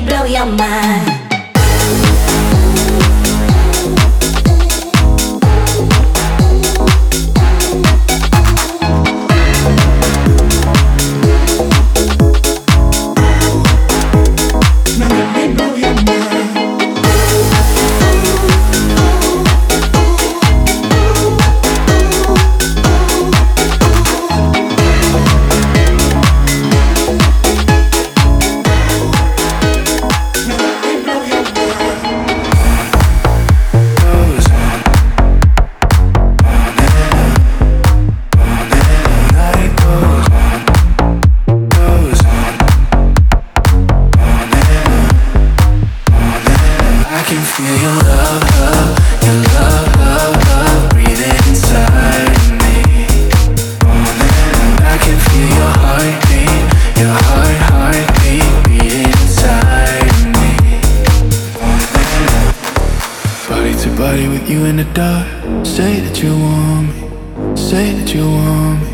blow your mind. Say that you want me, say that you want me.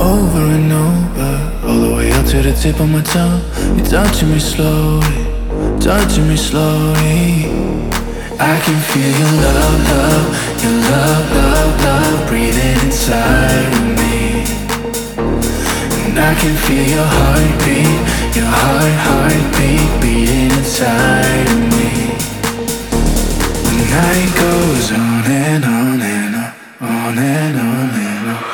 Over and over, all the way up to the tip of my tongue You're touching me slowly, touching me slowly. I can feel your love, love, your love, love, love Breathing inside of me. And I can feel your heartbeat, your heart, heartbeat Beating inside of me night goes on and on and on, on and on and on.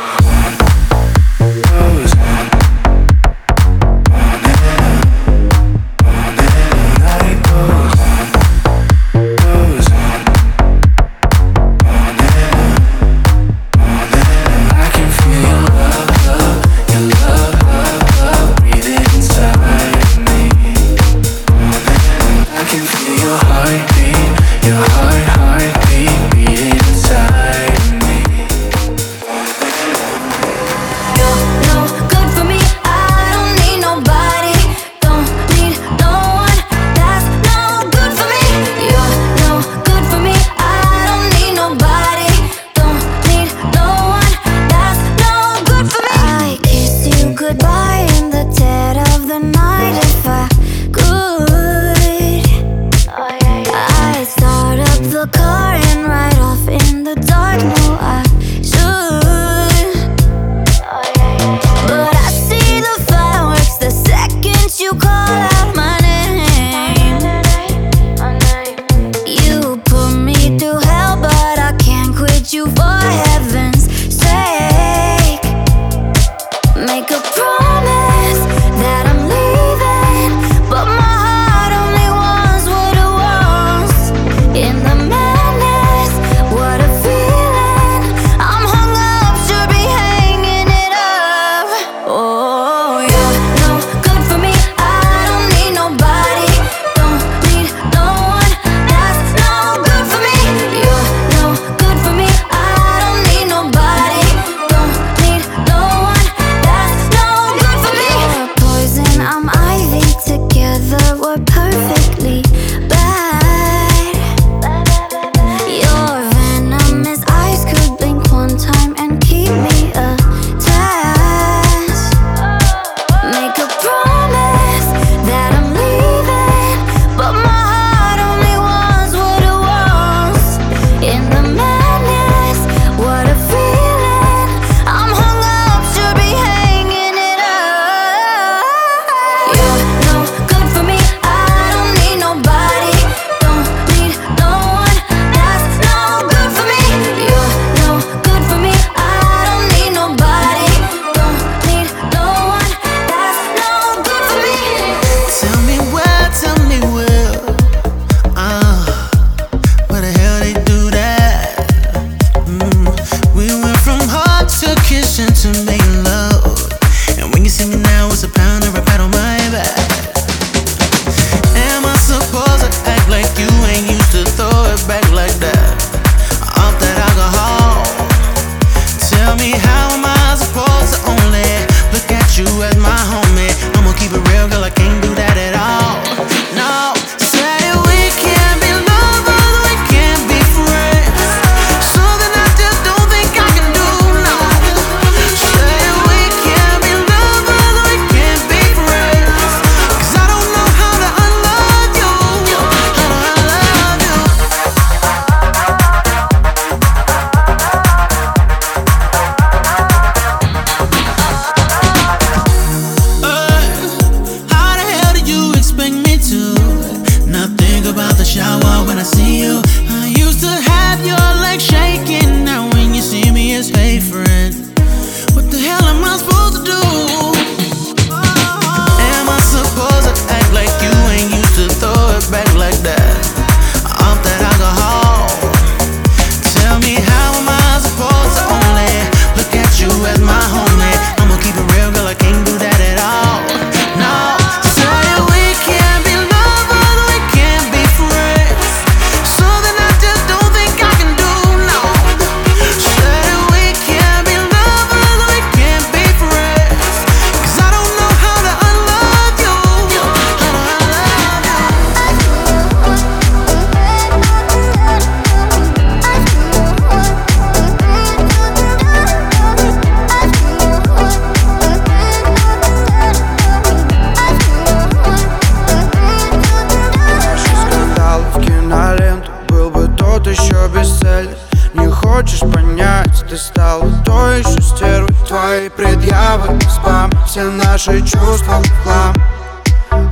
Все наши чувства в хлам.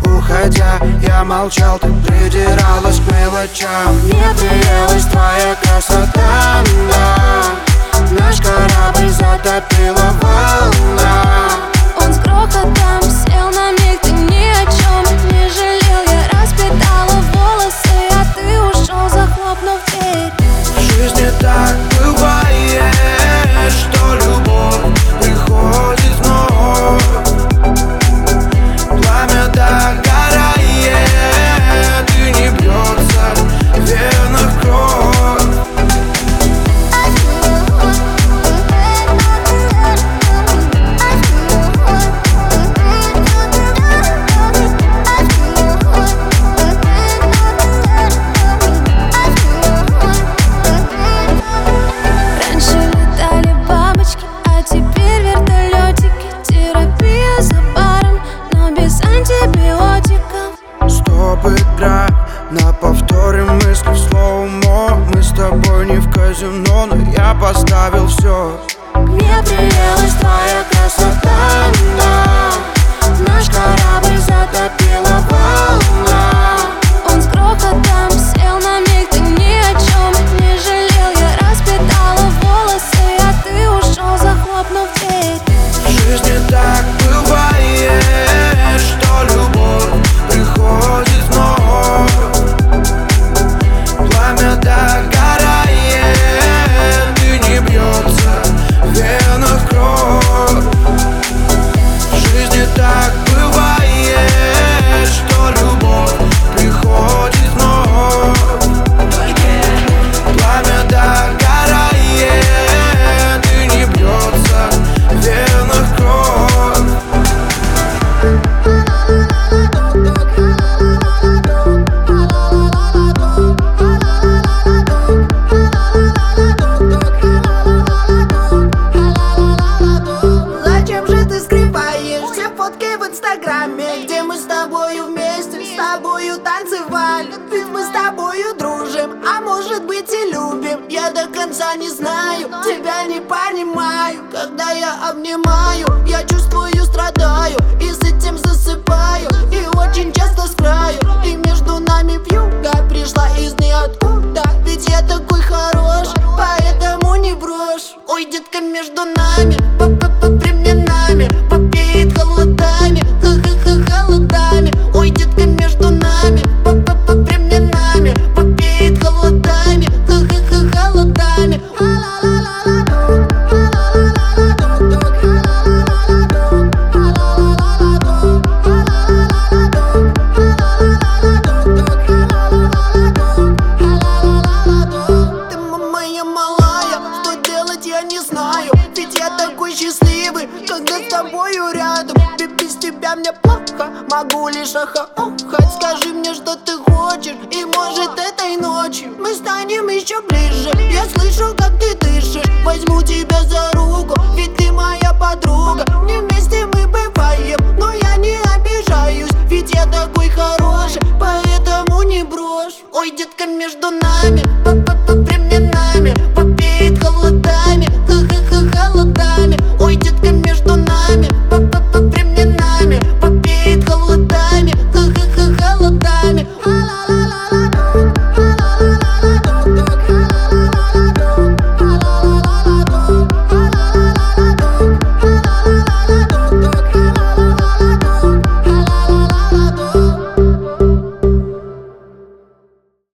Уходя, я молчал, ты придиралась к мелочам. Мне приелась твоя красота, да. Наш корабль затопила волна. Он с грохотом сел на миг, ты ни о чем не жалел. Я распитала волосы, а ты ушел, захлопнув дверь. В жизни так Мне приелась твоя красота, тобою вместе, с тобою танцевали. Ведь мы с тобою дружим, а может быть и любим. Я до конца не знаю, тебя не понимаю. Когда я обнимаю, я чувствую страдаю. И с этим засыпаю, и очень часто с краю И между нами вьюга пришла из ниоткуда. Ведь я такой хорош, поэтому не брошь. Ой, детка, между нами, еще ближе. Я слышу, как ты дышишь. Возьму тебя за руку, ведь ты моя подруга. Не вместе мы бываем, но я не обижаюсь Ведь я такой хороший, поэтому не брошь. Ой, детка, между нами, под временами Попеет холодами,